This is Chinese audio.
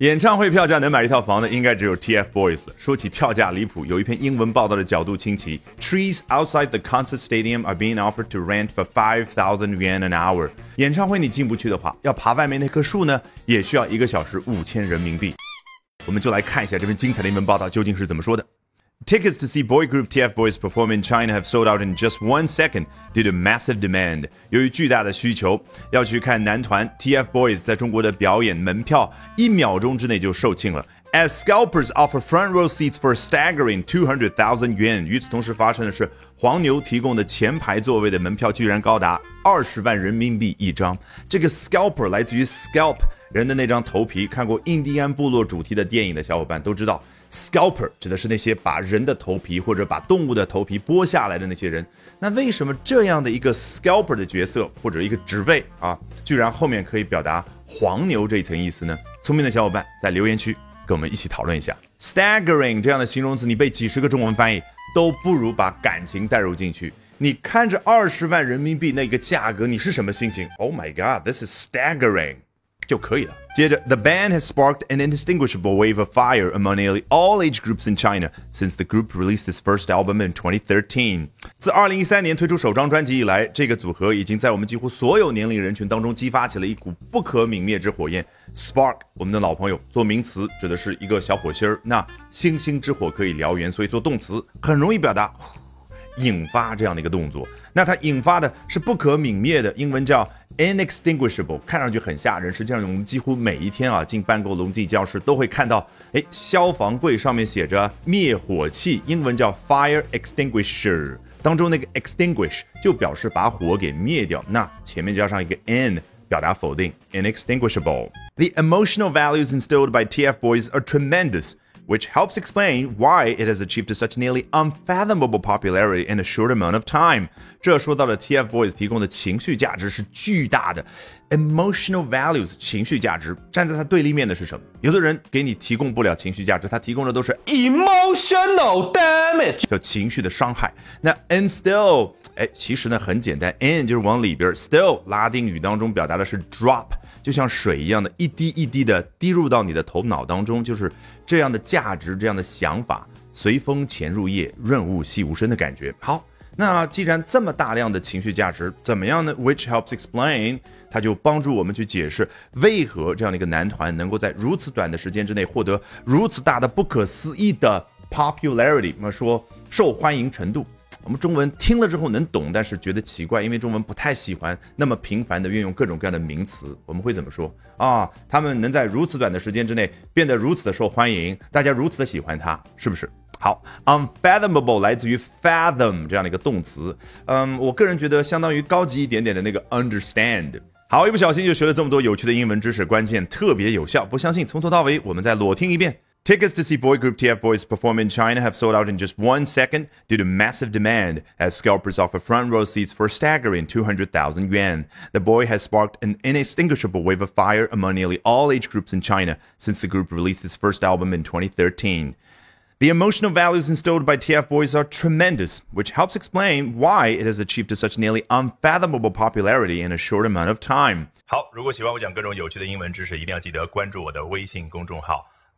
演唱会票价能买一套房的，应该只有 TFBOYS 了。说起票价离谱，有一篇英文报道的角度清奇：Trees outside the concert stadium are being offered to rent for five thousand yuan an hour。演唱会你进不去的话，要爬外面那棵树呢，也需要一个小时五千人民币。我们就来看一下这篇精彩的英文报道究竟是怎么说的。Tickets to see boy group TF Boys perform in China have sold out in just one second due to massive demand。由于巨大的需求，要去看男团 TF Boys 在中国的表演，门票一秒钟之内就售罄了。As scalpers offer front row seats for staggering two hundred thousand yuan。与此同时发生的是，黄牛提供的前排座位的门票居然高达二十万人民币一张。这个 scalper 来自于 scalp 人的那张头皮。看过印第安部落主题的电影的小伙伴都知道。Scalper 指的是那些把人的头皮或者把动物的头皮剥下来的那些人。那为什么这样的一个 scalper 的角色或者一个职位啊，居然后面可以表达黄牛这一层意思呢？聪明的小伙伴在留言区跟我们一起讨论一下。Staggering 这样的形容词，你背几十个中文翻译都不如把感情带入进去。你看着二十万人民币那个价格，你是什么心情？Oh my god，this is staggering。就可以了。接着，The band has sparked an indistinguishable wave of fire among nearly all age groups in China since the group released its first album in 2013。自2013年推出首张专辑以来，这个组合已经在我们几乎所有年龄人群当中激发起了一股不可泯灭之火焰。Spark，我们的老朋友，做名词指的是一个小火星儿，那星星之火可以燎原，所以做动词很容易表达引发这样的一个动作。那它引发的是不可泯灭的，英文叫。Inextinguishable，看上去很吓人，实际上我们几乎每一天啊进办公楼、进教室都会看到，哎，消防柜上面写着灭火器，英文叫 fire extinguisher，当中那个 extinguish 就表示把火给灭掉，那前面加上一个 in，表达否定，inextinguishable。The emotional values instilled by TF Boys are tremendous. which helps explain why it has achieved such nearly unfathomable popularity in a short amount of time。这说到了 TFBOYS 提供的情绪价值是巨大的，emotional values 情绪价值。站在它对立面的是什么？有的人给你提供不了情绪价值，他提供的都是 emotional damage，叫情绪的伤害。那 instill，哎，其实呢很简单，in 就是往里边，still 拉丁语当中表达的是 drop。 就像水一样的，一滴一滴的滴入到你的头脑当中，就是这样的价值，这样的想法，随风潜入夜，润物细无声的感觉。好，那既然这么大量的情绪价值，怎么样呢？Which helps explain，它就帮助我们去解释为何这样的一个男团能够在如此短的时间之内获得如此大的不可思议的 popularity，我们说受欢迎程度。我们中文听了之后能懂，但是觉得奇怪，因为中文不太喜欢那么频繁的运用各种各样的名词。我们会怎么说啊？他们能在如此短的时间之内变得如此的受欢迎，大家如此的喜欢他，是不是？好，unfathomable 来自于 fathom 这样的一个动词，嗯，我个人觉得相当于高级一点点的那个 understand。好，一不小心就学了这么多有趣的英文知识，关键特别有效，不相信从头到尾我们再裸听一遍。Tickets to see boy group TF Boys perform in China have sold out in just one second due to massive demand, as scalpers offer front row seats for a staggering 200,000 yuan. The boy has sparked an inextinguishable wave of fire among nearly all age groups in China since the group released its first album in 2013. The emotional values instilled by TF Boys are tremendous, which helps explain why it has achieved such nearly unfathomable popularity in a short amount of time. 好，如果喜欢我讲各种有趣的英文知识，一定要记得关注我的微信公众号。